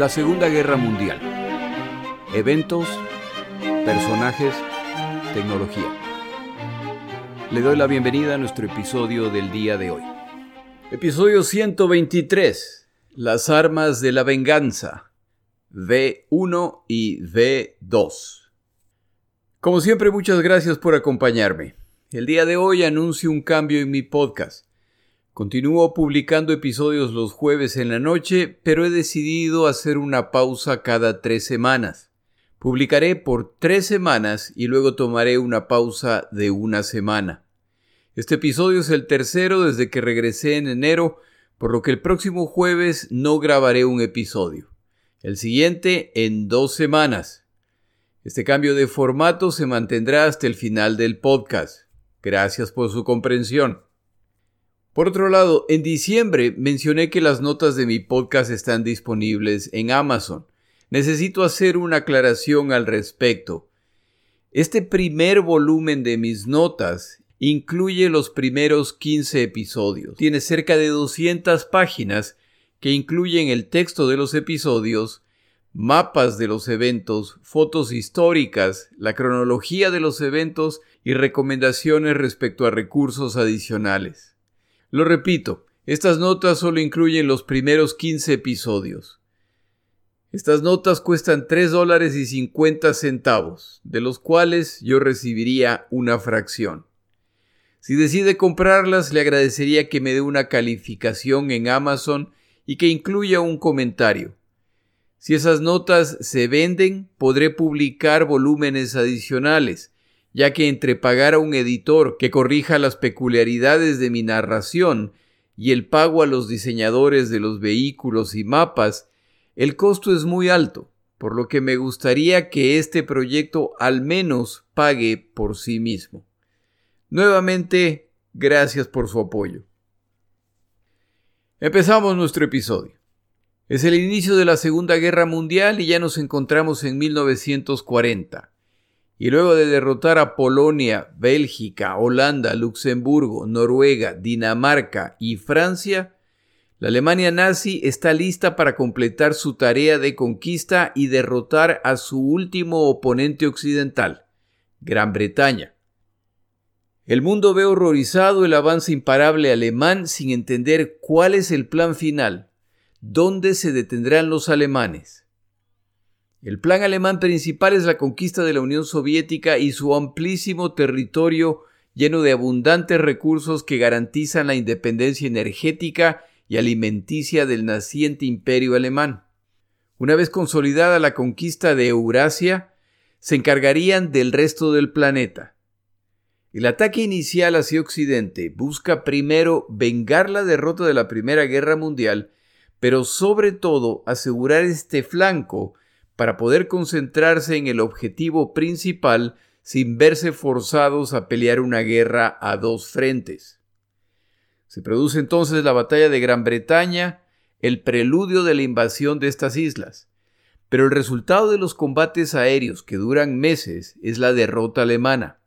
La Segunda Guerra Mundial. Eventos, personajes, tecnología. Le doy la bienvenida a nuestro episodio del día de hoy. Episodio 123. Las armas de la venganza. V1 y V2. Como siempre, muchas gracias por acompañarme. El día de hoy anuncio un cambio en mi podcast. Continúo publicando episodios los jueves en la noche, pero he decidido hacer una pausa cada tres semanas. Publicaré por tres semanas y luego tomaré una pausa de una semana. Este episodio es el tercero desde que regresé en enero, por lo que el próximo jueves no grabaré un episodio. El siguiente en dos semanas. Este cambio de formato se mantendrá hasta el final del podcast. Gracias por su comprensión. Por otro lado, en diciembre mencioné que las notas de mi podcast están disponibles en Amazon. Necesito hacer una aclaración al respecto. Este primer volumen de mis notas incluye los primeros 15 episodios. Tiene cerca de 200 páginas que incluyen el texto de los episodios, mapas de los eventos, fotos históricas, la cronología de los eventos y recomendaciones respecto a recursos adicionales. Lo repito, estas notas solo incluyen los primeros 15 episodios. Estas notas cuestan 3 dólares y 50 centavos, de los cuales yo recibiría una fracción. Si decide comprarlas, le agradecería que me dé una calificación en Amazon y que incluya un comentario. Si esas notas se venden, podré publicar volúmenes adicionales, ya que entre pagar a un editor que corrija las peculiaridades de mi narración y el pago a los diseñadores de los vehículos y mapas, el costo es muy alto, por lo que me gustaría que este proyecto al menos pague por sí mismo. Nuevamente, gracias por su apoyo. Empezamos nuestro episodio. Es el inicio de la Segunda Guerra Mundial y ya nos encontramos en 1940 y luego de derrotar a Polonia, Bélgica, Holanda, Luxemburgo, Noruega, Dinamarca y Francia, la Alemania nazi está lista para completar su tarea de conquista y derrotar a su último oponente occidental, Gran Bretaña. El mundo ve horrorizado el avance imparable alemán sin entender cuál es el plan final, dónde se detendrán los alemanes. El plan alemán principal es la conquista de la Unión Soviética y su amplísimo territorio lleno de abundantes recursos que garantizan la independencia energética y alimenticia del naciente imperio alemán. Una vez consolidada la conquista de Eurasia, se encargarían del resto del planeta. El ataque inicial hacia Occidente busca primero vengar la derrota de la Primera Guerra Mundial, pero sobre todo asegurar este flanco para poder concentrarse en el objetivo principal sin verse forzados a pelear una guerra a dos frentes. Se produce entonces la batalla de Gran Bretaña, el preludio de la invasión de estas islas. Pero el resultado de los combates aéreos que duran meses es la derrota alemana.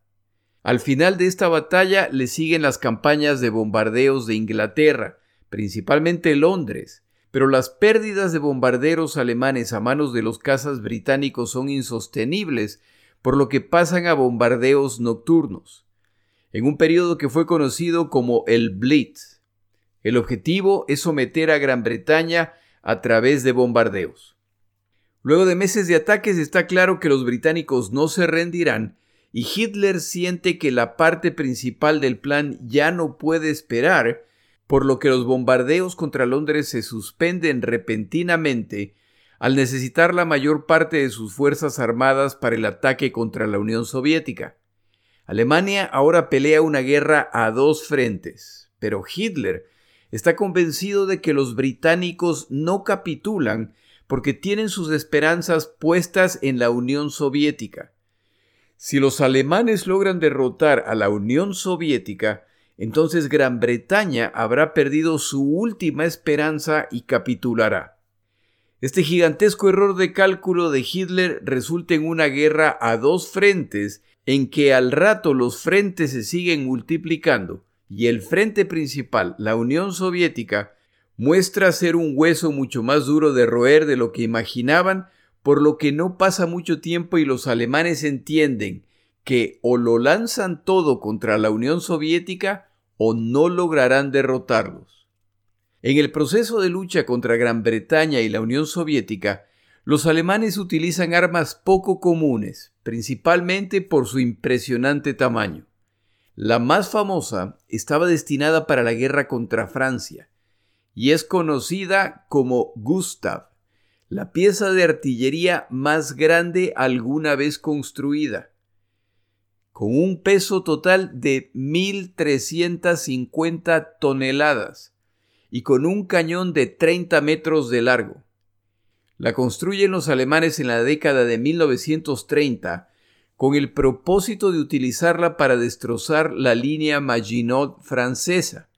Al final de esta batalla le siguen las campañas de bombardeos de Inglaterra, principalmente Londres, pero las pérdidas de bombarderos alemanes a manos de los cazas británicos son insostenibles, por lo que pasan a bombardeos nocturnos, en un periodo que fue conocido como el Blitz. El objetivo es someter a Gran Bretaña a través de bombardeos. Luego de meses de ataques está claro que los británicos no se rendirán y Hitler siente que la parte principal del plan ya no puede esperar por lo que los bombardeos contra Londres se suspenden repentinamente al necesitar la mayor parte de sus fuerzas armadas para el ataque contra la Unión Soviética. Alemania ahora pelea una guerra a dos frentes, pero Hitler está convencido de que los británicos no capitulan porque tienen sus esperanzas puestas en la Unión Soviética. Si los alemanes logran derrotar a la Unión Soviética, entonces Gran Bretaña habrá perdido su última esperanza y capitulará. Este gigantesco error de cálculo de Hitler resulta en una guerra a dos frentes en que al rato los frentes se siguen multiplicando y el frente principal, la Unión Soviética, muestra ser un hueso mucho más duro de roer de lo que imaginaban, por lo que no pasa mucho tiempo y los alemanes entienden que o lo lanzan todo contra la Unión Soviética o no lograrán derrotarlos. En el proceso de lucha contra Gran Bretaña y la Unión Soviética, los alemanes utilizan armas poco comunes, principalmente por su impresionante tamaño. La más famosa estaba destinada para la guerra contra Francia y es conocida como Gustav, la pieza de artillería más grande alguna vez construida, con un peso total de 1.350 toneladas y con un cañón de 30 metros de largo. La construyen los alemanes en la década de 1930 con el propósito de utilizarla para destrozar la línea Maginot francesa,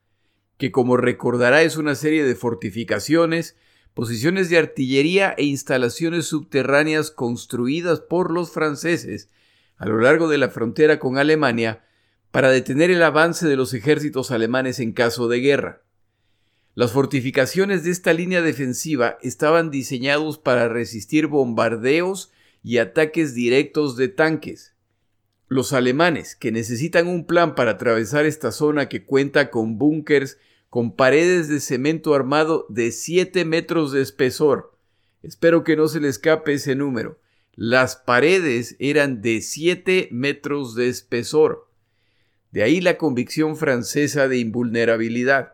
que como recordará es una serie de fortificaciones, posiciones de artillería e instalaciones subterráneas construidas por los franceses a lo largo de la frontera con Alemania para detener el avance de los ejércitos alemanes en caso de guerra. Las fortificaciones de esta línea defensiva estaban diseñados para resistir bombardeos y ataques directos de tanques. Los alemanes, que necesitan un plan para atravesar esta zona que cuenta con búnkers con paredes de cemento armado de 7 metros de espesor. Espero que no se le escape ese número. Las paredes eran de 7 metros de espesor. De ahí la convicción francesa de invulnerabilidad.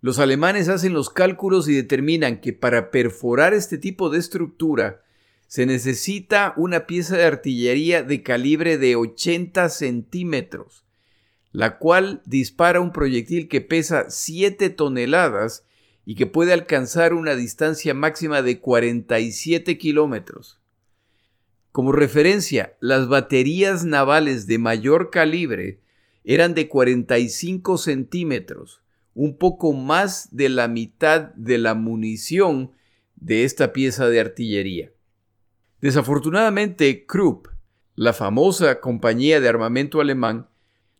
Los alemanes hacen los cálculos y determinan que para perforar este tipo de estructura se necesita una pieza de artillería de calibre de 80 centímetros, la cual dispara un proyectil que pesa 7 toneladas y que puede alcanzar una distancia máxima de 47 kilómetros. Como referencia, las baterías navales de mayor calibre eran de 45 centímetros, un poco más de la mitad de la munición de esta pieza de artillería. Desafortunadamente, Krupp, la famosa compañía de armamento alemán,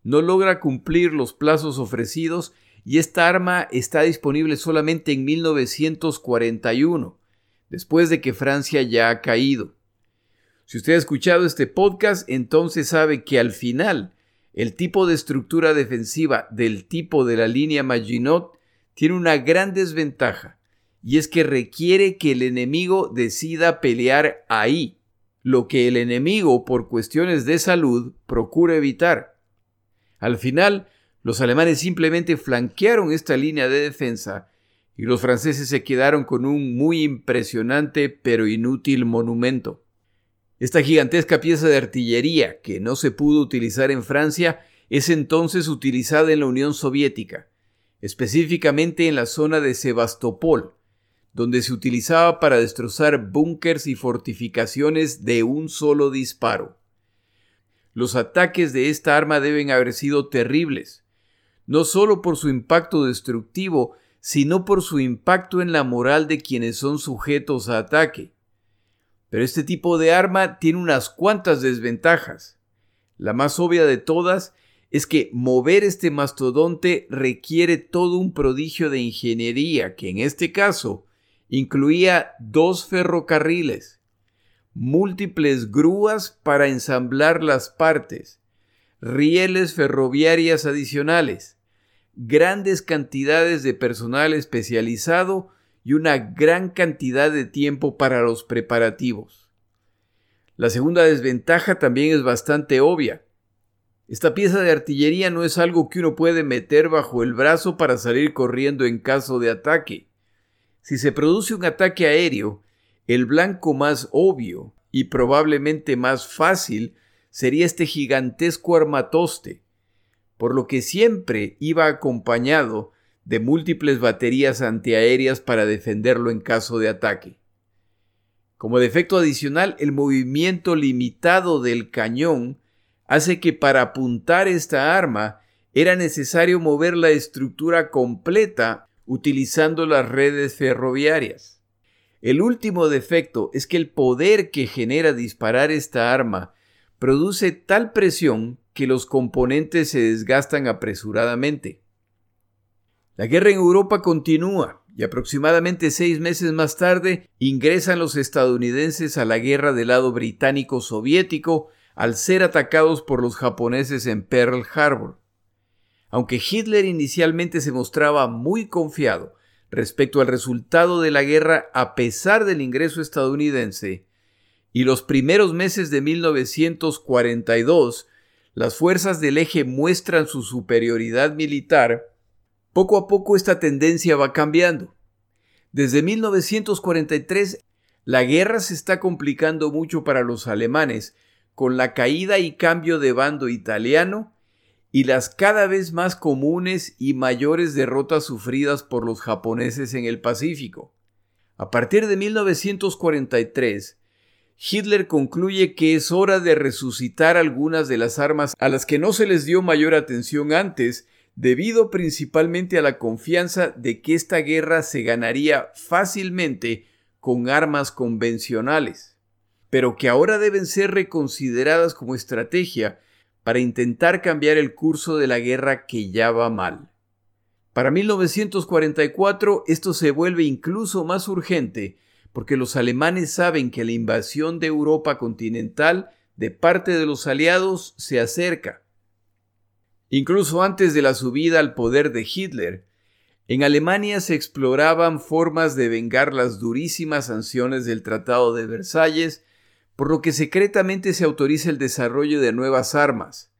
no logra cumplir los plazos ofrecidos y esta arma está disponible solamente en 1941, después de que Francia ya ha caído. Si usted ha escuchado este podcast, entonces sabe que al final el tipo de estructura defensiva del tipo de la línea Maginot tiene una gran desventaja, y es que requiere que el enemigo decida pelear ahí, lo que el enemigo, por cuestiones de salud, procura evitar. Al final, los alemanes simplemente flanquearon esta línea de defensa y los franceses se quedaron con un muy impresionante pero inútil monumento. Esta gigantesca pieza de artillería, que no se pudo utilizar en Francia, es entonces utilizada en la Unión Soviética, específicamente en la zona de Sebastopol, donde se utilizaba para destrozar búnkers y fortificaciones de un solo disparo. Los ataques de esta arma deben haber sido terribles, no solo por su impacto destructivo, sino por su impacto en la moral de quienes son sujetos a ataque. Pero este tipo de arma tiene unas cuantas desventajas. La más obvia de todas es que mover este mastodonte requiere todo un prodigio de ingeniería que en este caso incluía dos ferrocarriles, múltiples grúas para ensamblar las partes, rieles ferroviarias adicionales, grandes cantidades de personal especializado y una gran cantidad de tiempo para los preparativos. La segunda desventaja también es bastante obvia. Esta pieza de artillería no es algo que uno puede meter bajo el brazo para salir corriendo en caso de ataque. Si se produce un ataque aéreo, el blanco más obvio y probablemente más fácil sería este gigantesco armatoste, por lo que siempre iba acompañado de múltiples baterías antiaéreas para defenderlo en caso de ataque. Como defecto adicional, el movimiento limitado del cañón hace que para apuntar esta arma era necesario mover la estructura completa utilizando las redes ferroviarias. El último defecto es que el poder que genera disparar esta arma produce tal presión que los componentes se desgastan apresuradamente. La guerra en Europa continúa y aproximadamente seis meses más tarde ingresan los estadounidenses a la guerra del lado británico-soviético al ser atacados por los japoneses en Pearl Harbor. Aunque Hitler inicialmente se mostraba muy confiado respecto al resultado de la guerra a pesar del ingreso estadounidense, y los primeros meses de 1942 las fuerzas del eje muestran su superioridad militar, poco a poco esta tendencia va cambiando. Desde 1943, la guerra se está complicando mucho para los alemanes, con la caída y cambio de bando italiano y las cada vez más comunes y mayores derrotas sufridas por los japoneses en el Pacífico. A partir de 1943, Hitler concluye que es hora de resucitar algunas de las armas a las que no se les dio mayor atención antes debido principalmente a la confianza de que esta guerra se ganaría fácilmente con armas convencionales, pero que ahora deben ser reconsideradas como estrategia para intentar cambiar el curso de la guerra que ya va mal. Para 1944 esto se vuelve incluso más urgente porque los alemanes saben que la invasión de Europa continental de parte de los aliados se acerca. Incluso antes de la subida al poder de Hitler, en Alemania se exploraban formas de vengar las durísimas sanciones del Tratado de Versalles, por lo que secretamente se autoriza el desarrollo de nuevas armas,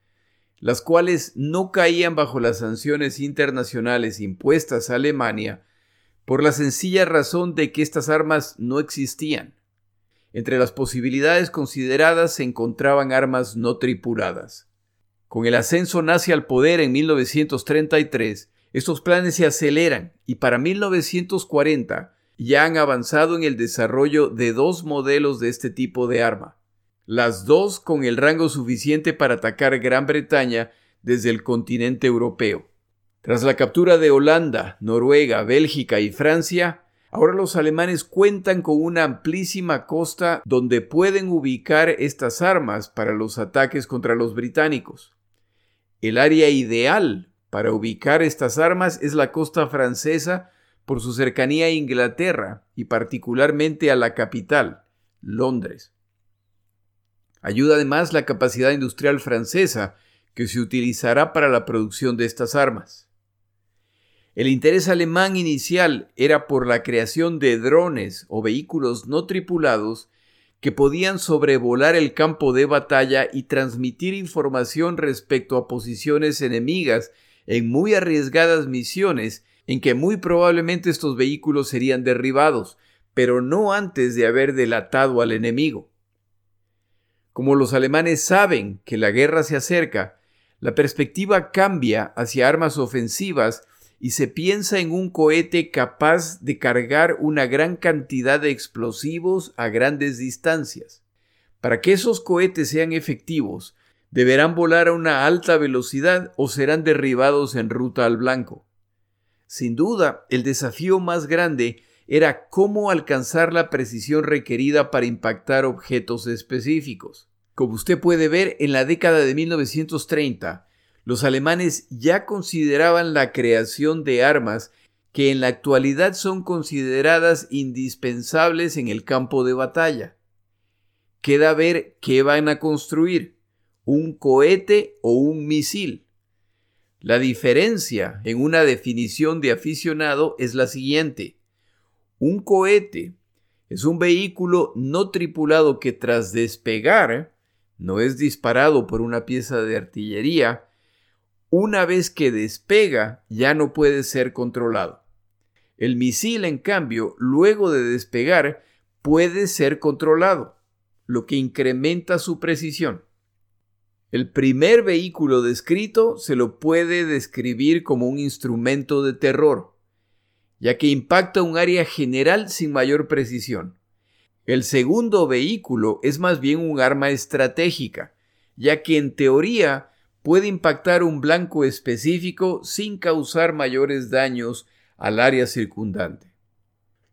las cuales no caían bajo las sanciones internacionales impuestas a Alemania por la sencilla razón de que estas armas no existían. Entre las posibilidades consideradas se encontraban armas no tripuladas. Con el ascenso nazi al poder en 1933, estos planes se aceleran y para 1940 ya han avanzado en el desarrollo de dos modelos de este tipo de arma, las dos con el rango suficiente para atacar Gran Bretaña desde el continente europeo. Tras la captura de Holanda, Noruega, Bélgica y Francia, ahora los alemanes cuentan con una amplísima costa donde pueden ubicar estas armas para los ataques contra los británicos. El área ideal para ubicar estas armas es la costa francesa por su cercanía a Inglaterra y particularmente a la capital, Londres. Ayuda además la capacidad industrial francesa que se utilizará para la producción de estas armas. El interés alemán inicial era por la creación de drones o vehículos no tripulados que podían sobrevolar el campo de batalla y transmitir información respecto a posiciones enemigas en muy arriesgadas misiones en que muy probablemente estos vehículos serían derribados, pero no antes de haber delatado al enemigo. Como los alemanes saben que la guerra se acerca, la perspectiva cambia hacia armas ofensivas y se piensa en un cohete capaz de cargar una gran cantidad de explosivos a grandes distancias. Para que esos cohetes sean efectivos, deberán volar a una alta velocidad o serán derribados en ruta al blanco. Sin duda, el desafío más grande era cómo alcanzar la precisión requerida para impactar objetos específicos. Como usted puede ver, en la década de 1930, los alemanes ya consideraban la creación de armas que en la actualidad son consideradas indispensables en el campo de batalla. Queda ver qué van a construir, un cohete o un misil. La diferencia en una definición de aficionado es la siguiente. Un cohete es un vehículo no tripulado que tras despegar no es disparado por una pieza de artillería, una vez que despega ya no puede ser controlado. El misil, en cambio, luego de despegar, puede ser controlado, lo que incrementa su precisión. El primer vehículo descrito se lo puede describir como un instrumento de terror, ya que impacta un área general sin mayor precisión. El segundo vehículo es más bien un arma estratégica, ya que en teoría puede impactar un blanco específico sin causar mayores daños al área circundante.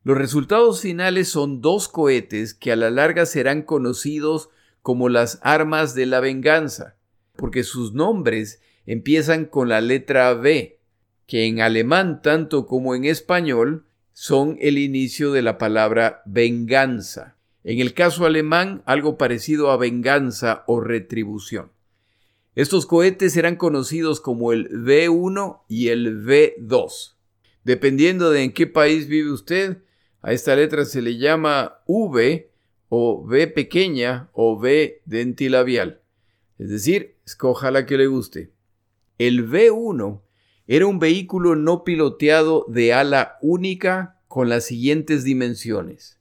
Los resultados finales son dos cohetes que a la larga serán conocidos como las armas de la venganza, porque sus nombres empiezan con la letra B, que en alemán tanto como en español son el inicio de la palabra venganza. En el caso alemán, algo parecido a venganza o retribución. Estos cohetes eran conocidos como el V1 y el V2. Dependiendo de en qué país vive usted, a esta letra se le llama V o V pequeña o V dentilabial. Es decir, escoja la que le guste. El V1 era un vehículo no piloteado de ala única con las siguientes dimensiones.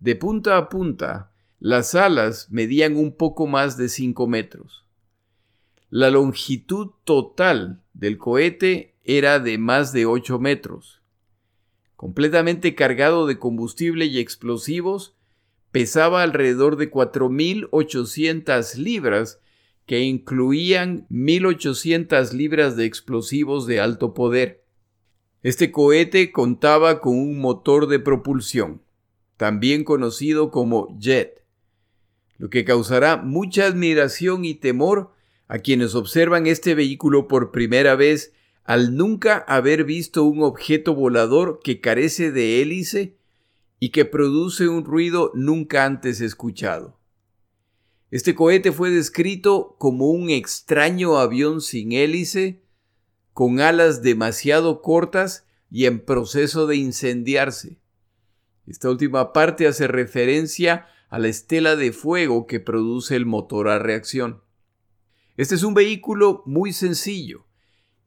De punta a punta, las alas medían un poco más de 5 metros. La longitud total del cohete era de más de 8 metros. Completamente cargado de combustible y explosivos, pesaba alrededor de 4.800 libras que incluían 1.800 libras de explosivos de alto poder. Este cohete contaba con un motor de propulsión, también conocido como jet, lo que causará mucha admiración y temor a quienes observan este vehículo por primera vez al nunca haber visto un objeto volador que carece de hélice y que produce un ruido nunca antes escuchado. Este cohete fue descrito como un extraño avión sin hélice, con alas demasiado cortas y en proceso de incendiarse. Esta última parte hace referencia a la estela de fuego que produce el motor a reacción. Este es un vehículo muy sencillo,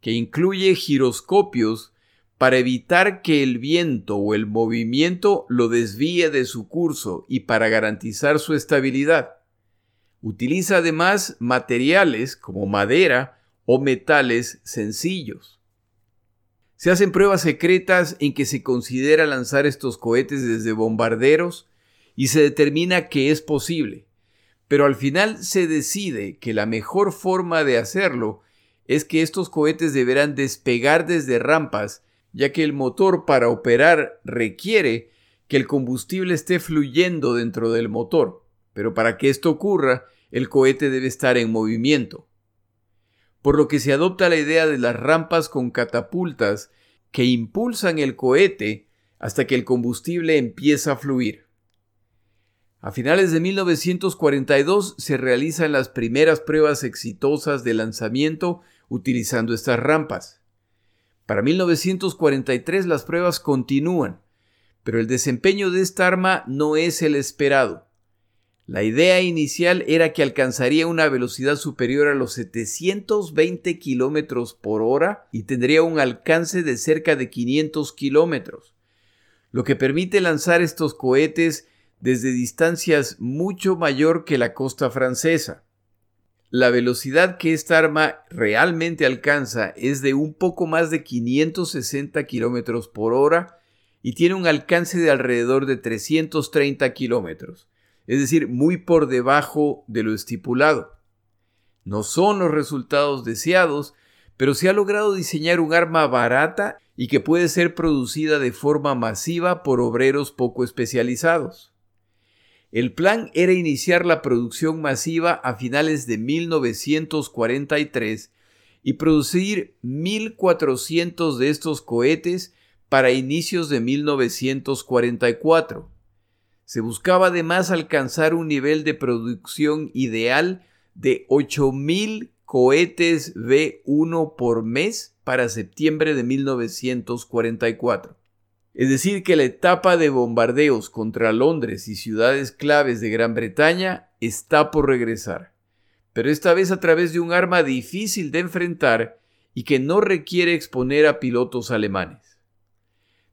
que incluye giroscopios para evitar que el viento o el movimiento lo desvíe de su curso y para garantizar su estabilidad. Utiliza además materiales como madera o metales sencillos. Se hacen pruebas secretas en que se considera lanzar estos cohetes desde bombarderos y se determina que es posible, pero al final se decide que la mejor forma de hacerlo es que estos cohetes deberán despegar desde rampas ya que el motor para operar requiere que el combustible esté fluyendo dentro del motor, pero para que esto ocurra, el cohete debe estar en movimiento. Por lo que se adopta la idea de las rampas con catapultas que impulsan el cohete hasta que el combustible empieza a fluir. A finales de 1942 se realizan las primeras pruebas exitosas de lanzamiento utilizando estas rampas. Para 1943 las pruebas continúan, pero el desempeño de esta arma no es el esperado. La idea inicial era que alcanzaría una velocidad superior a los 720 kilómetros por hora y tendría un alcance de cerca de 500 kilómetros, lo que permite lanzar estos cohetes desde distancias mucho mayor que la costa francesa. La velocidad que esta arma realmente alcanza es de un poco más de 560 kilómetros por hora y tiene un alcance de alrededor de 330 kilómetros, es decir, muy por debajo de lo estipulado. No son los resultados deseados, pero se ha logrado diseñar un arma barata y que puede ser producida de forma masiva por obreros poco especializados. El plan era iniciar la producción masiva a finales de 1943 y producir 1.400 de estos cohetes para inicios de 1944. Se buscaba además alcanzar un nivel de producción ideal de 8.000 cohetes V1 por mes para septiembre de 1944. Es decir, que la etapa de bombardeos contra Londres y ciudades claves de Gran Bretaña está por regresar, pero esta vez a través de un arma difícil de enfrentar y que no requiere exponer a pilotos alemanes.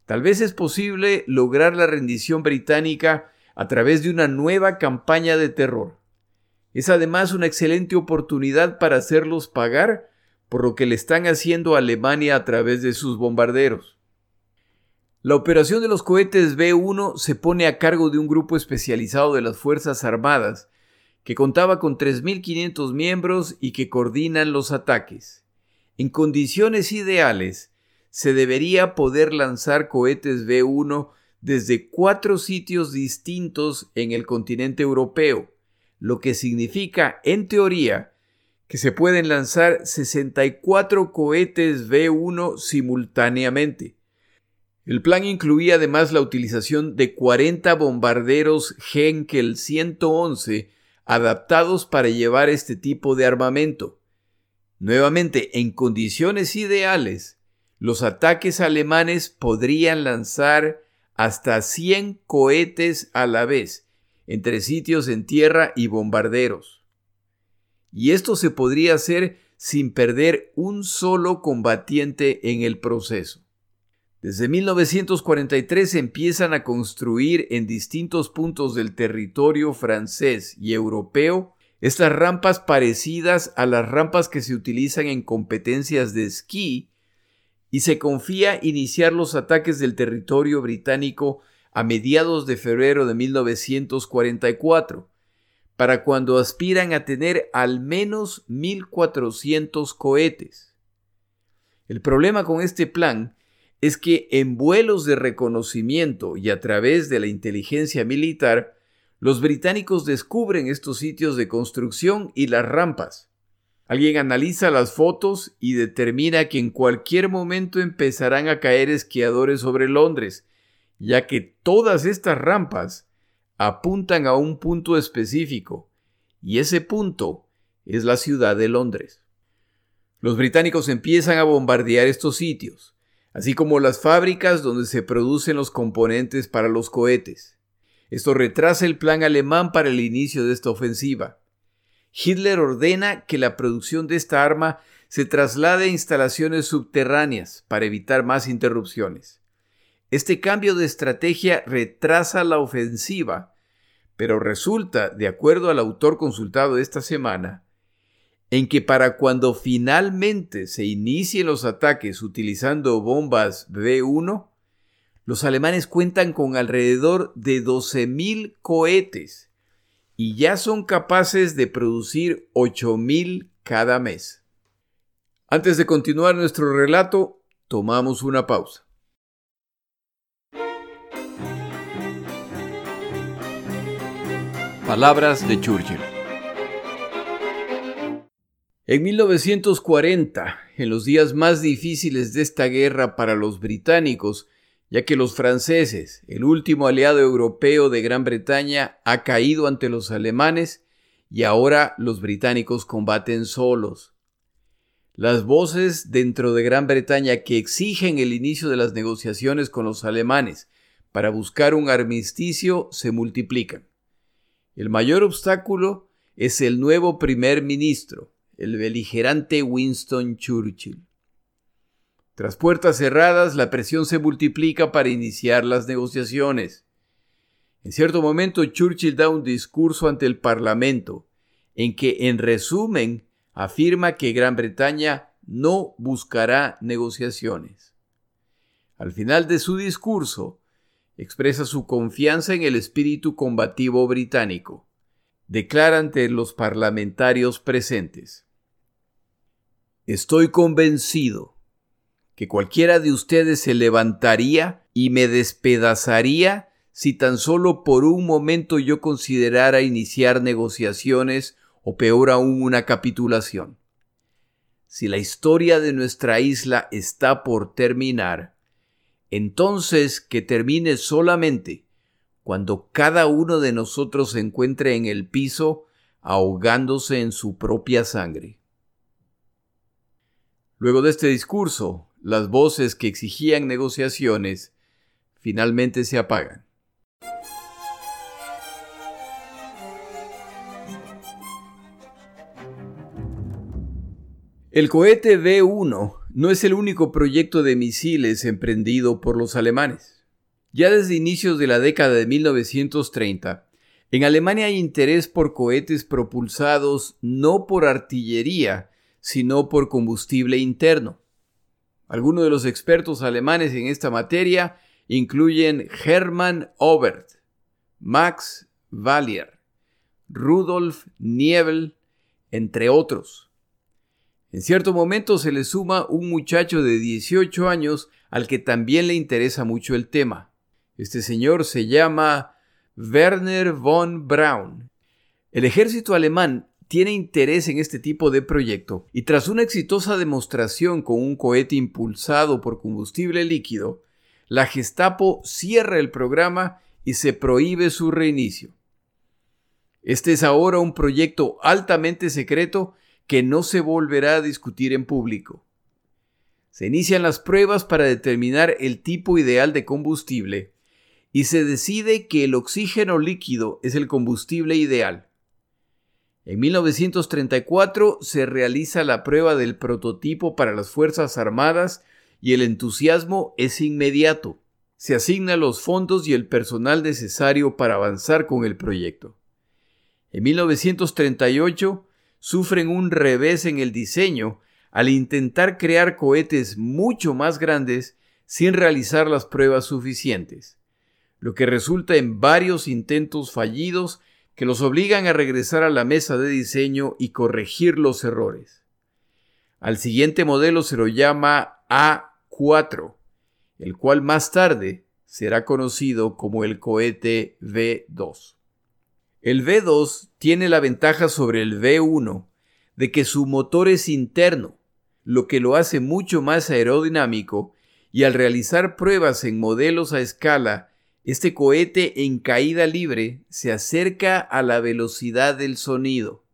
Tal vez es posible lograr la rendición británica a través de una nueva campaña de terror. Es además una excelente oportunidad para hacerlos pagar por lo que le están haciendo a Alemania a través de sus bombarderos. La operación de los cohetes B-1 se pone a cargo de un grupo especializado de las Fuerzas Armadas, que contaba con 3.500 miembros y que coordinan los ataques. En condiciones ideales, se debería poder lanzar cohetes B-1 desde cuatro sitios distintos en el continente europeo, lo que significa, en teoría, que se pueden lanzar 64 cohetes V1 simultáneamente. El plan incluía además la utilización de 40 bombarderos Henkel 111 adaptados para llevar este tipo de armamento. Nuevamente, en condiciones ideales, los ataques alemanes podrían lanzar hasta 100 cohetes a la vez, entre sitios en tierra y bombarderos. Y esto se podría hacer sin perder un solo combatiente en el proceso. Desde 1943 empiezan a construir en distintos puntos del territorio francés y europeo estas rampas parecidas a las rampas que se utilizan en competencias de esquí y se confía iniciar los ataques del territorio británico a mediados de febrero de 1944, para cuando aspiran a tener al menos 1.400 cohetes. El problema con este plan es que en vuelos de reconocimiento y a través de la inteligencia militar, los británicos descubren estos sitios de construcción y las rampas. Alguien analiza las fotos y determina que en cualquier momento empezarán a caer esquiadores sobre Londres, ya que todas estas rampas apuntan a un punto específico, y ese punto es la ciudad de Londres. Los británicos empiezan a bombardear estos sitios así como las fábricas donde se producen los componentes para los cohetes. Esto retrasa el plan alemán para el inicio de esta ofensiva. Hitler ordena que la producción de esta arma se traslade a instalaciones subterráneas para evitar más interrupciones. Este cambio de estrategia retrasa la ofensiva, pero resulta, de acuerdo al autor consultado esta semana, en que para cuando finalmente se inicien los ataques utilizando bombas B1, los alemanes cuentan con alrededor de 12.000 cohetes y ya son capaces de producir 8.000 cada mes. Antes de continuar nuestro relato, tomamos una pausa. Palabras de Churchill. En 1940, en los días más difíciles de esta guerra para los británicos, ya que los franceses, el último aliado europeo de Gran Bretaña, ha caído ante los alemanes y ahora los británicos combaten solos. Las voces dentro de Gran Bretaña que exigen el inicio de las negociaciones con los alemanes para buscar un armisticio se multiplican. El mayor obstáculo es el nuevo primer ministro, el beligerante Winston Churchill. Tras puertas cerradas, la presión se multiplica para iniciar las negociaciones. En cierto momento, Churchill da un discurso ante el Parlamento, en que, en resumen, afirma que Gran Bretaña no buscará negociaciones. Al final de su discurso, expresa su confianza en el espíritu combativo británico. Declara ante los parlamentarios presentes. Estoy convencido que cualquiera de ustedes se levantaría y me despedazaría si tan solo por un momento yo considerara iniciar negociaciones o peor aún una capitulación. Si la historia de nuestra isla está por terminar, entonces que termine solamente cuando cada uno de nosotros se encuentre en el piso ahogándose en su propia sangre. Luego de este discurso, las voces que exigían negociaciones finalmente se apagan. El cohete V1 no es el único proyecto de misiles emprendido por los alemanes. Ya desde inicios de la década de 1930, en Alemania hay interés por cohetes propulsados no por artillería, sino por combustible interno. Algunos de los expertos alemanes en esta materia incluyen Hermann Obert, Max Valier, Rudolf Niebel, entre otros. En cierto momento se le suma un muchacho de 18 años al que también le interesa mucho el tema. Este señor se llama Werner von Braun. El ejército alemán tiene interés en este tipo de proyecto y tras una exitosa demostración con un cohete impulsado por combustible líquido, la Gestapo cierra el programa y se prohíbe su reinicio. Este es ahora un proyecto altamente secreto que no se volverá a discutir en público. Se inician las pruebas para determinar el tipo ideal de combustible y se decide que el oxígeno líquido es el combustible ideal. En 1934 se realiza la prueba del prototipo para las Fuerzas Armadas y el entusiasmo es inmediato. Se asignan los fondos y el personal necesario para avanzar con el proyecto. En 1938 sufren un revés en el diseño al intentar crear cohetes mucho más grandes sin realizar las pruebas suficientes, lo que resulta en varios intentos fallidos que los obligan a regresar a la mesa de diseño y corregir los errores. Al siguiente modelo se lo llama A4, el cual más tarde será conocido como el cohete V2. El V2 tiene la ventaja sobre el V1 de que su motor es interno, lo que lo hace mucho más aerodinámico y al realizar pruebas en modelos a escala este cohete en caída libre se acerca a la velocidad del sonido.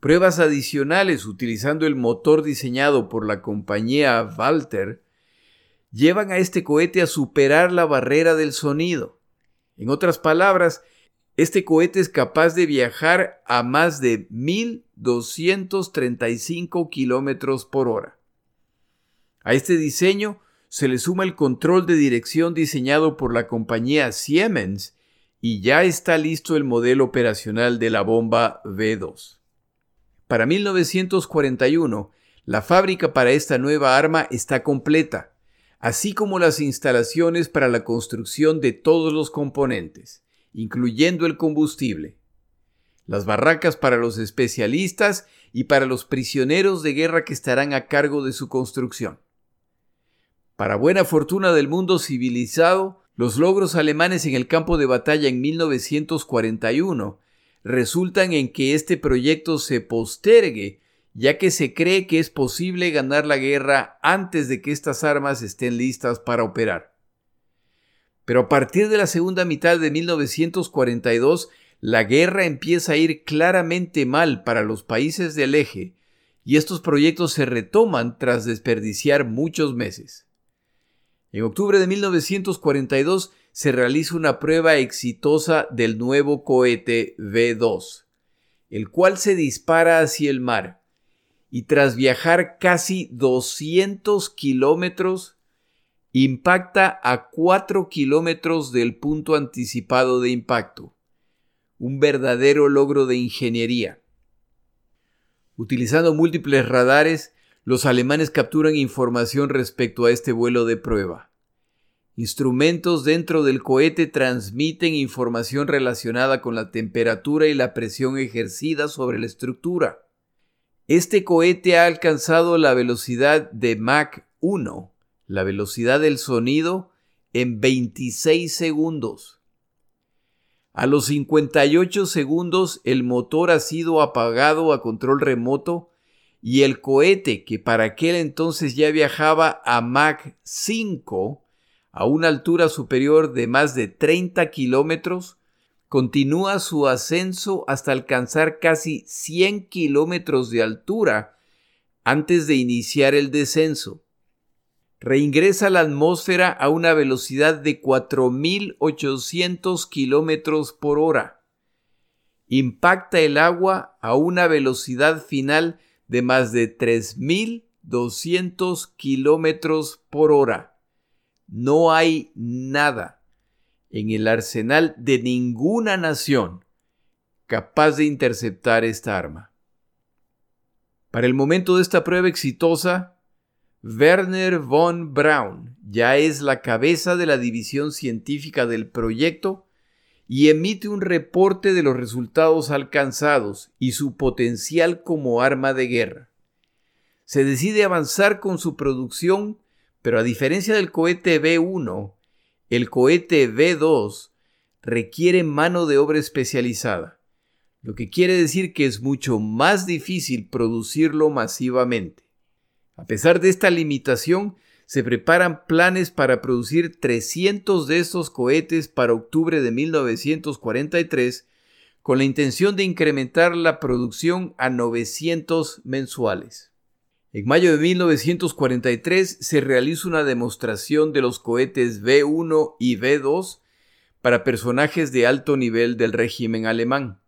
Pruebas adicionales utilizando el motor diseñado por la compañía Walter llevan a este cohete a superar la barrera del sonido. En otras palabras, este cohete es capaz de viajar a más de 1235 kilómetros por hora. A este diseño se le suma el control de dirección diseñado por la compañía Siemens y ya está listo el modelo operacional de la bomba V2. Para 1941, la fábrica para esta nueva arma está completa, así como las instalaciones para la construcción de todos los componentes, incluyendo el combustible, las barracas para los especialistas y para los prisioneros de guerra que estarán a cargo de su construcción. Para buena fortuna del mundo civilizado, los logros alemanes en el campo de batalla en 1941 resultan en que este proyecto se postergue, ya que se cree que es posible ganar la guerra antes de que estas armas estén listas para operar. Pero a partir de la segunda mitad de 1942, la guerra empieza a ir claramente mal para los países del eje, y estos proyectos se retoman tras desperdiciar muchos meses. En octubre de 1942 se realiza una prueba exitosa del nuevo cohete V2, el cual se dispara hacia el mar y tras viajar casi 200 kilómetros, impacta a 4 kilómetros del punto anticipado de impacto. Un verdadero logro de ingeniería. Utilizando múltiples radares, los alemanes capturan información respecto a este vuelo de prueba. Instrumentos dentro del cohete transmiten información relacionada con la temperatura y la presión ejercida sobre la estructura. Este cohete ha alcanzado la velocidad de Mach 1, la velocidad del sonido, en 26 segundos. A los 58 segundos el motor ha sido apagado a control remoto y el cohete, que para aquel entonces ya viajaba a Mach 5, a una altura superior de más de 30 kilómetros, continúa su ascenso hasta alcanzar casi 100 kilómetros de altura antes de iniciar el descenso. Reingresa a la atmósfera a una velocidad de 4.800 kilómetros por hora. Impacta el agua a una velocidad final más de 3.200 kilómetros por hora. No hay nada en el arsenal de ninguna nación capaz de interceptar esta arma. Para el momento de esta prueba exitosa, Werner von Braun ya es la cabeza de la división científica del proyecto y emite un reporte de los resultados alcanzados y su potencial como arma de guerra. Se decide avanzar con su producción, pero a diferencia del cohete B-1, el cohete B-2 requiere mano de obra especializada, lo que quiere decir que es mucho más difícil producirlo masivamente. A pesar de esta limitación, se preparan planes para producir 300 de estos cohetes para octubre de 1943 con la intención de incrementar la producción a 900 mensuales. En mayo de 1943 se realiza una demostración de los cohetes V1 y V2 para personajes de alto nivel del régimen alemán.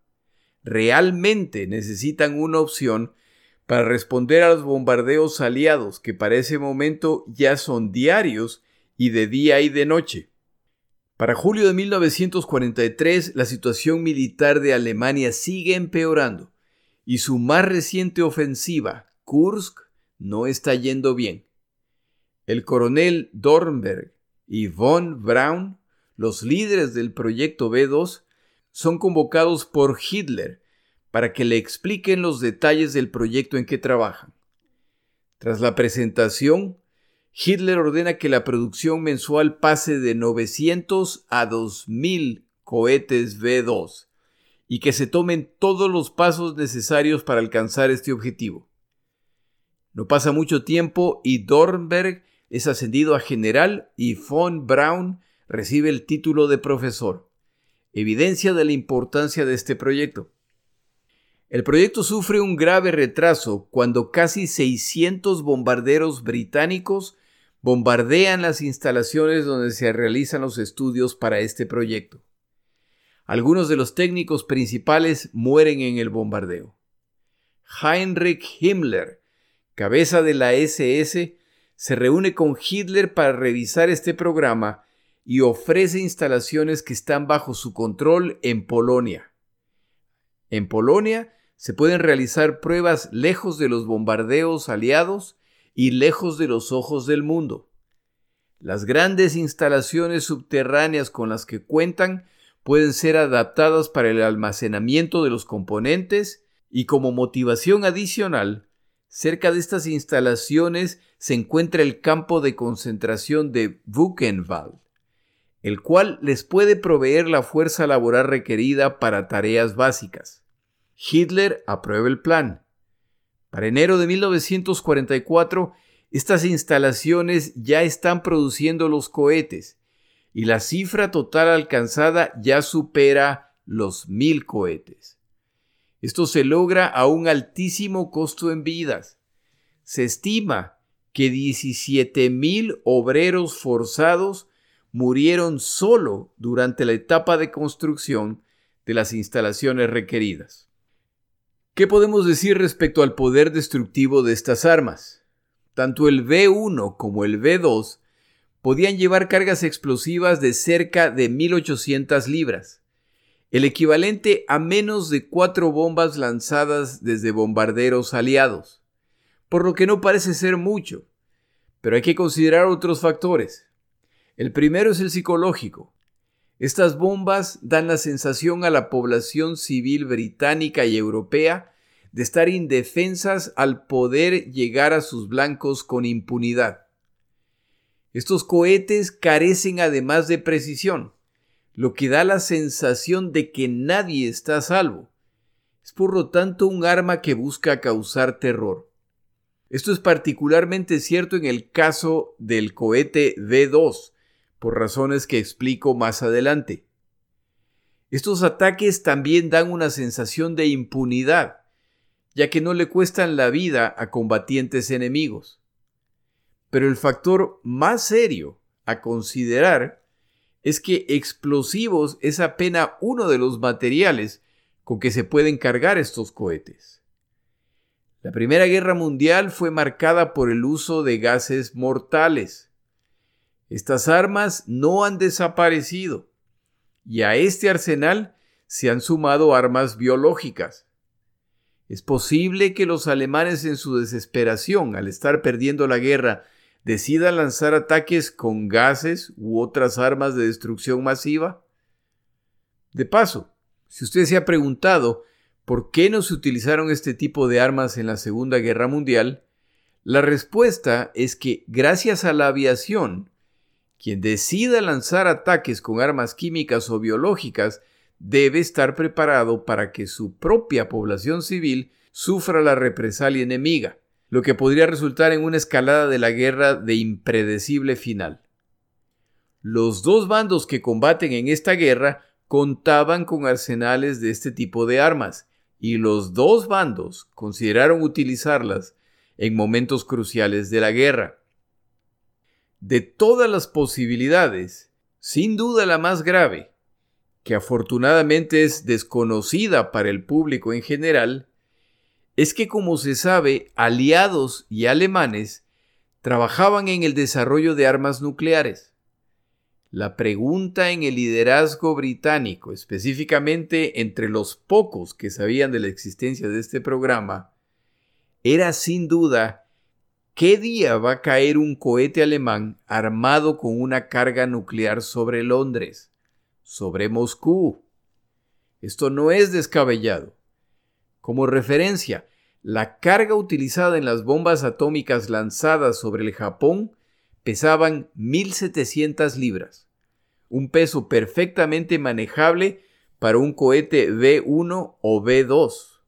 Realmente necesitan una opción para responder a los bombardeos aliados que para ese momento ya son diarios y de día y de noche. Para julio de 1943 la situación militar de Alemania sigue empeorando y su más reciente ofensiva, Kursk, no está yendo bien. El coronel Dornberg y von Braun, los líderes del proyecto B2, son convocados por Hitler para que le expliquen los detalles del proyecto en que trabajan. Tras la presentación, Hitler ordena que la producción mensual pase de 900 a 2000 cohetes V2 y que se tomen todos los pasos necesarios para alcanzar este objetivo. No pasa mucho tiempo y Dornberg es ascendido a general y von Braun recibe el título de profesor, evidencia de la importancia de este proyecto. El proyecto sufre un grave retraso cuando casi 600 bombarderos británicos bombardean las instalaciones donde se realizan los estudios para este proyecto. Algunos de los técnicos principales mueren en el bombardeo. Heinrich Himmler, cabeza de la SS, se reúne con Hitler para revisar este programa y ofrece instalaciones que están bajo su control en Polonia. En Polonia se pueden realizar pruebas lejos de los bombardeos aliados y lejos de los ojos del mundo. Las grandes instalaciones subterráneas con las que cuentan pueden ser adaptadas para el almacenamiento de los componentes y como motivación adicional, cerca de estas instalaciones se encuentra el campo de concentración de Buchenwald, el cual les puede proveer la fuerza laboral requerida para tareas básicas. Hitler aprueba el plan. Para enero de 1944, estas instalaciones ya están produciendo los cohetes y la cifra total alcanzada ya supera los mil cohetes. Esto se logra a un altísimo costo en vidas. Se estima que 17.000 obreros forzados murieron solo durante la etapa de construcción de las instalaciones requeridas. ¿Qué podemos decir respecto al poder destructivo de estas armas? Tanto el V1 como el V2 podían llevar cargas explosivas de cerca de 1800 libras, el equivalente a menos de cuatro bombas lanzadas desde bombarderos aliados, por lo que no parece ser mucho, pero hay que considerar otros factores. El primero es el psicológico. Estas bombas dan la sensación a la población civil británica y europea de estar indefensas al poder llegar a sus blancos con impunidad. Estos cohetes carecen además de precisión, lo que da la sensación de que nadie está a salvo. Es por lo tanto un arma que busca causar terror. Esto es particularmente cierto en el caso del cohete V2, por razones que explico más adelante. Estos ataques también dan una sensación de impunidad, ya que no le cuestan la vida a combatientes enemigos. Pero el factor más serio a considerar es que explosivos es apenas uno de los materiales con que se pueden cargar estos cohetes. La Primera Guerra Mundial fue marcada por el uso de gases mortales. Estas armas no han desaparecido y a este arsenal se han sumado armas biológicas. Es posible que los alemanes en su desesperación al estar perdiendo la guerra decidan lanzar ataques con gases u otras armas de destrucción masiva. De paso, si usted se ha preguntado por qué no se utilizaron este tipo de armas en la Segunda Guerra Mundial, la respuesta es que gracias a la aviación, quien decida lanzar ataques con armas químicas o biológicas debe estar preparado para que su propia población civil sufra la represalia enemiga, lo que podría resultar en una escalada de la guerra de impredecible final. Los dos bandos que combaten en esta guerra contaban con arsenales de este tipo de armas, y los dos bandos consideraron utilizarlas en momentos cruciales de la guerra. De todas las posibilidades, sin duda la más grave, que afortunadamente es desconocida para el público en general, es que como se sabe, aliados y alemanes trabajaban en el desarrollo de armas nucleares. La pregunta en el liderazgo británico, específicamente entre los pocos que sabían de la existencia de este programa, era sin duda ¿Qué día va a caer un cohete alemán armado con una carga nuclear sobre Londres, sobre Moscú? Esto no es descabellado. Como referencia, la carga utilizada en las bombas atómicas lanzadas sobre el Japón pesaban 1.700 libras, un peso perfectamente manejable para un cohete B-1 o B-2.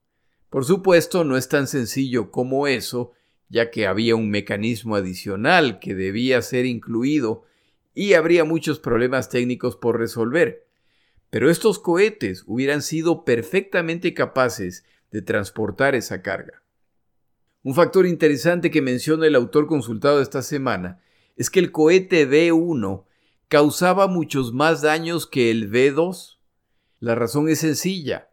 Por supuesto, no es tan sencillo como eso, ya que había un mecanismo adicional que debía ser incluido y habría muchos problemas técnicos por resolver. Pero estos cohetes hubieran sido perfectamente capaces de transportar esa carga. Un factor interesante que menciona el autor consultado esta semana es que el cohete B-1 causaba muchos más daños que el B-2. La razón es sencilla.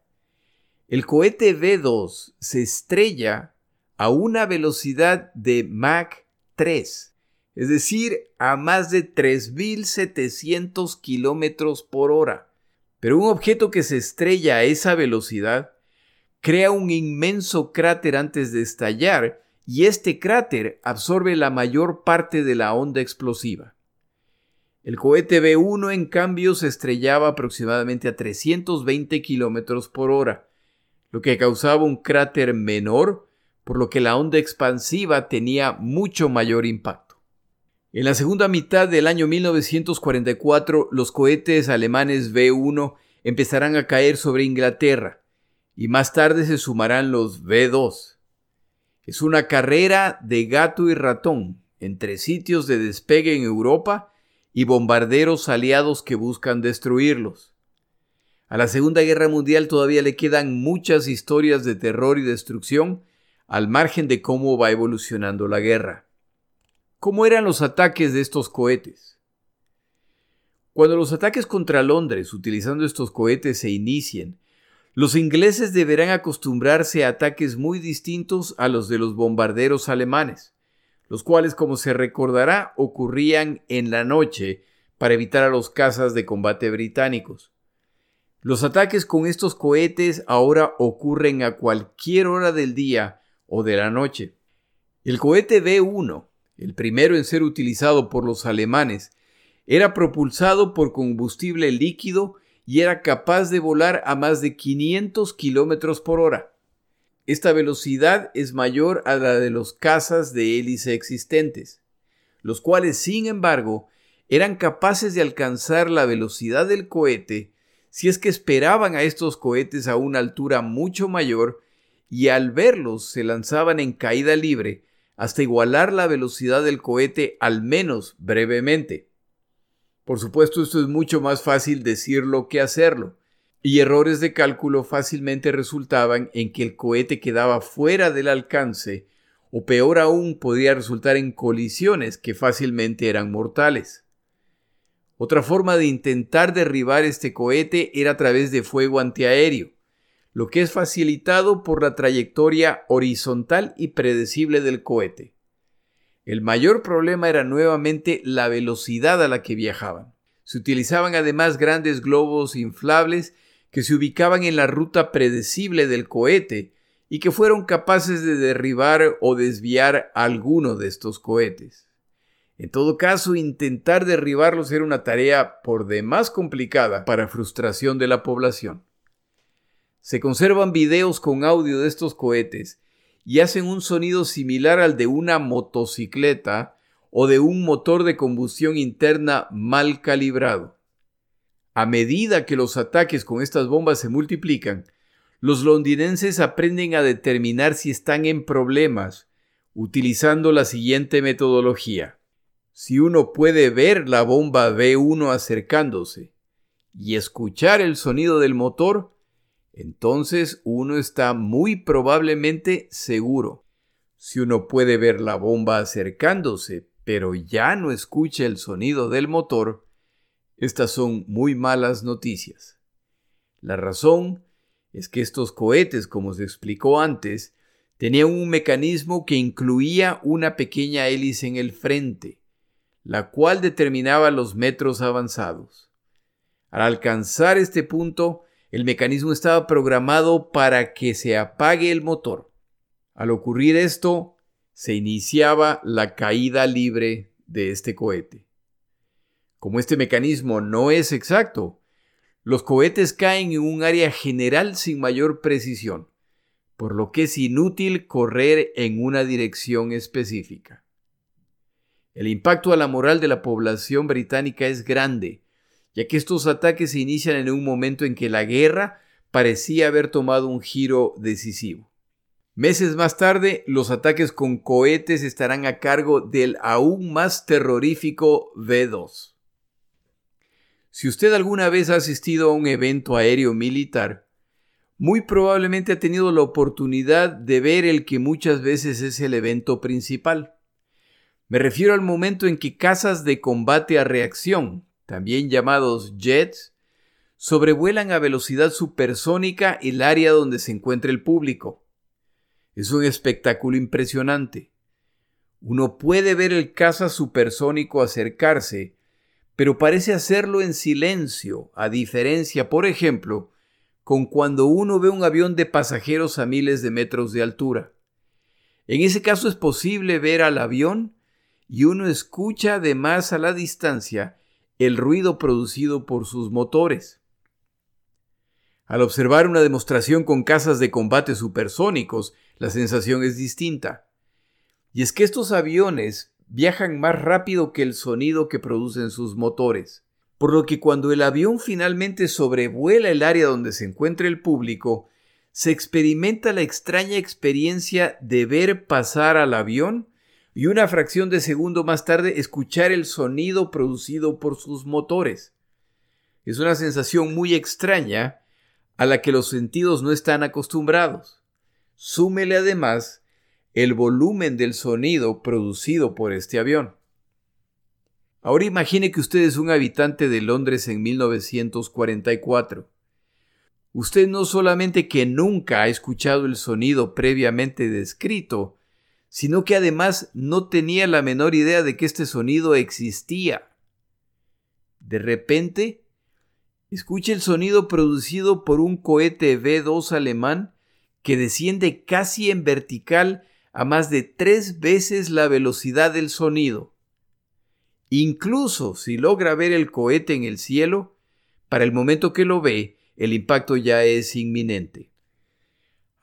El cohete B-2 se estrella a una velocidad de Mach 3, es decir, a más de 3.700 kilómetros por hora. Pero un objeto que se estrella a esa velocidad crea un inmenso cráter antes de estallar y este cráter absorbe la mayor parte de la onda explosiva. El cohete B-1 en cambio se estrellaba aproximadamente a 320 kilómetros por hora, lo que causaba un cráter menor por lo que la onda expansiva tenía mucho mayor impacto. En la segunda mitad del año 1944, los cohetes alemanes B-1 empezarán a caer sobre Inglaterra y más tarde se sumarán los B-2. Es una carrera de gato y ratón entre sitios de despegue en Europa y bombarderos aliados que buscan destruirlos. A la Segunda Guerra Mundial todavía le quedan muchas historias de terror y destrucción al margen de cómo va evolucionando la guerra. ¿Cómo eran los ataques de estos cohetes? Cuando los ataques contra Londres utilizando estos cohetes se inicien, los ingleses deberán acostumbrarse a ataques muy distintos a los de los bombarderos alemanes, los cuales, como se recordará, ocurrían en la noche para evitar a los cazas de combate británicos. Los ataques con estos cohetes ahora ocurren a cualquier hora del día o de la noche. El cohete B-1, el primero en ser utilizado por los alemanes, era propulsado por combustible líquido y era capaz de volar a más de 500 kilómetros por hora. Esta velocidad es mayor a la de los cazas de hélice existentes, los cuales, sin embargo, eran capaces de alcanzar la velocidad del cohete si es que esperaban a estos cohetes a una altura mucho mayor y al verlos se lanzaban en caída libre hasta igualar la velocidad del cohete al menos brevemente. Por supuesto, esto es mucho más fácil decirlo que hacerlo, y errores de cálculo fácilmente resultaban en que el cohete quedaba fuera del alcance, o peor aún podía resultar en colisiones que fácilmente eran mortales. Otra forma de intentar derribar este cohete era a través de fuego antiaéreo lo que es facilitado por la trayectoria horizontal y predecible del cohete. El mayor problema era nuevamente la velocidad a la que viajaban. Se utilizaban además grandes globos inflables que se ubicaban en la ruta predecible del cohete y que fueron capaces de derribar o desviar alguno de estos cohetes. En todo caso, intentar derribarlos era una tarea por demás complicada para frustración de la población. Se conservan videos con audio de estos cohetes y hacen un sonido similar al de una motocicleta o de un motor de combustión interna mal calibrado. A medida que los ataques con estas bombas se multiplican, los londinenses aprenden a determinar si están en problemas utilizando la siguiente metodología. Si uno puede ver la bomba B1 acercándose y escuchar el sonido del motor, entonces uno está muy probablemente seguro. Si uno puede ver la bomba acercándose, pero ya no escucha el sonido del motor, estas son muy malas noticias. La razón es que estos cohetes, como se explicó antes, tenían un mecanismo que incluía una pequeña hélice en el frente, la cual determinaba los metros avanzados. Al alcanzar este punto, el mecanismo estaba programado para que se apague el motor. Al ocurrir esto, se iniciaba la caída libre de este cohete. Como este mecanismo no es exacto, los cohetes caen en un área general sin mayor precisión, por lo que es inútil correr en una dirección específica. El impacto a la moral de la población británica es grande, ya que estos ataques se inician en un momento en que la guerra parecía haber tomado un giro decisivo. Meses más tarde, los ataques con cohetes estarán a cargo del aún más terrorífico V2. Si usted alguna vez ha asistido a un evento aéreo militar, muy probablemente ha tenido la oportunidad de ver el que muchas veces es el evento principal. Me refiero al momento en que casas de combate a reacción, también llamados jets, sobrevuelan a velocidad supersónica el área donde se encuentra el público. Es un espectáculo impresionante. Uno puede ver el caza supersónico acercarse pero parece hacerlo en silencio, a diferencia, por ejemplo, con cuando uno ve un avión de pasajeros a miles de metros de altura. En ese caso es posible ver al avión y uno escucha además a la distancia el ruido producido por sus motores. Al observar una demostración con cazas de combate supersónicos, la sensación es distinta. Y es que estos aviones viajan más rápido que el sonido que producen sus motores, por lo que cuando el avión finalmente sobrevuela el área donde se encuentra el público, se experimenta la extraña experiencia de ver pasar al avión y una fracción de segundo más tarde escuchar el sonido producido por sus motores. Es una sensación muy extraña a la que los sentidos no están acostumbrados. Súmele además el volumen del sonido producido por este avión. Ahora imagine que usted es un habitante de Londres en 1944. Usted no solamente que nunca ha escuchado el sonido previamente descrito, sino que además no tenía la menor idea de que este sonido existía. De repente, escucha el sonido producido por un cohete V2 alemán que desciende casi en vertical a más de tres veces la velocidad del sonido. Incluso si logra ver el cohete en el cielo, para el momento que lo ve, el impacto ya es inminente.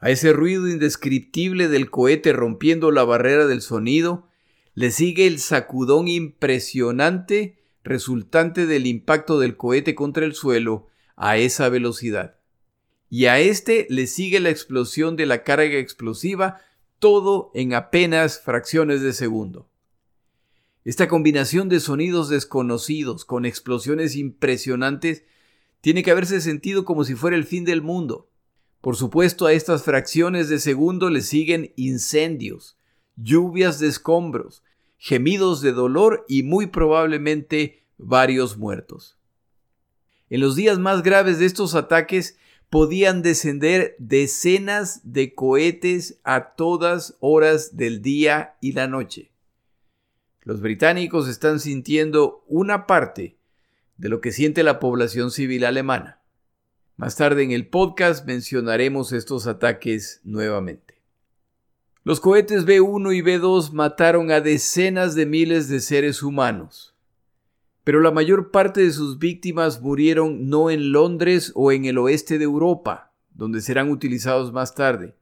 A ese ruido indescriptible del cohete rompiendo la barrera del sonido, le sigue el sacudón impresionante resultante del impacto del cohete contra el suelo a esa velocidad. Y a este le sigue la explosión de la carga explosiva todo en apenas fracciones de segundo. Esta combinación de sonidos desconocidos con explosiones impresionantes tiene que haberse sentido como si fuera el fin del mundo. Por supuesto, a estas fracciones de segundo le siguen incendios, lluvias de escombros, gemidos de dolor y muy probablemente varios muertos. En los días más graves de estos ataques podían descender decenas de cohetes a todas horas del día y la noche. Los británicos están sintiendo una parte de lo que siente la población civil alemana. Más tarde en el podcast mencionaremos estos ataques nuevamente. Los cohetes B1 y B2 mataron a decenas de miles de seres humanos pero la mayor parte de sus víctimas murieron no en Londres o en el oeste de Europa, donde serán utilizados más tarde.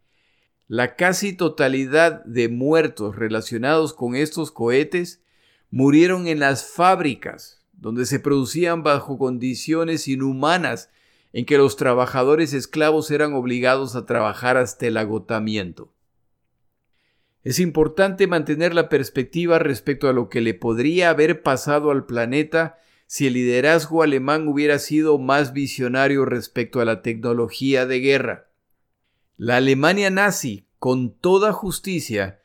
La casi totalidad de muertos relacionados con estos cohetes murieron en las fábricas donde se producían bajo condiciones inhumanas en que los trabajadores esclavos eran obligados a trabajar hasta el agotamiento. Es importante mantener la perspectiva respecto a lo que le podría haber pasado al planeta si el liderazgo alemán hubiera sido más visionario respecto a la tecnología de guerra. La Alemania nazi, con toda justicia,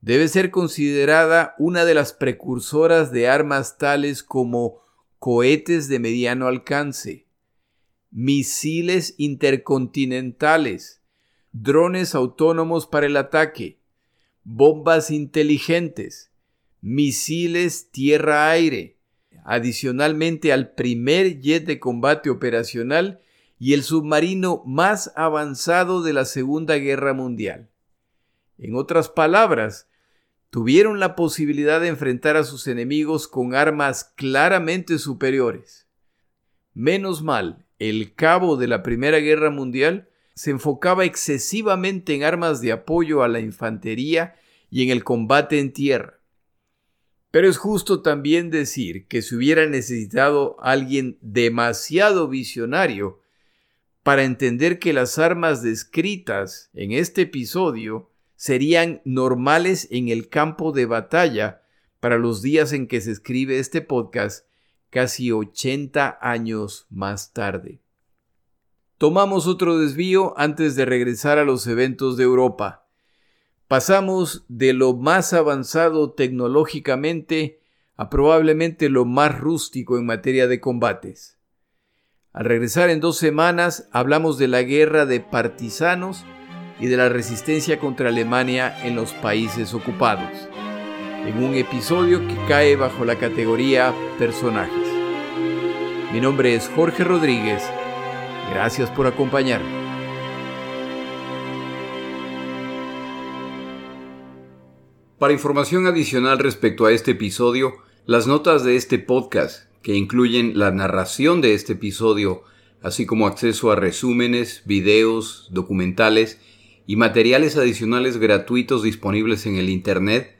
debe ser considerada una de las precursoras de armas tales como cohetes de mediano alcance, misiles intercontinentales, drones autónomos para el ataque, bombas inteligentes, misiles tierra-aire, adicionalmente al primer jet de combate operacional y el submarino más avanzado de la Segunda Guerra Mundial. En otras palabras, tuvieron la posibilidad de enfrentar a sus enemigos con armas claramente superiores. Menos mal, el cabo de la Primera Guerra Mundial se enfocaba excesivamente en armas de apoyo a la infantería y en el combate en tierra. Pero es justo también decir que se hubiera necesitado alguien demasiado visionario para entender que las armas descritas en este episodio serían normales en el campo de batalla para los días en que se escribe este podcast casi 80 años más tarde. Tomamos otro desvío antes de regresar a los eventos de Europa. Pasamos de lo más avanzado tecnológicamente a probablemente lo más rústico en materia de combates. Al regresar en dos semanas hablamos de la guerra de partisanos y de la resistencia contra Alemania en los países ocupados, en un episodio que cae bajo la categoría personajes. Mi nombre es Jorge Rodríguez Gracias por acompañarme. Para información adicional respecto a este episodio, las notas de este podcast, que incluyen la narración de este episodio, así como acceso a resúmenes, videos, documentales y materiales adicionales gratuitos disponibles en el Internet,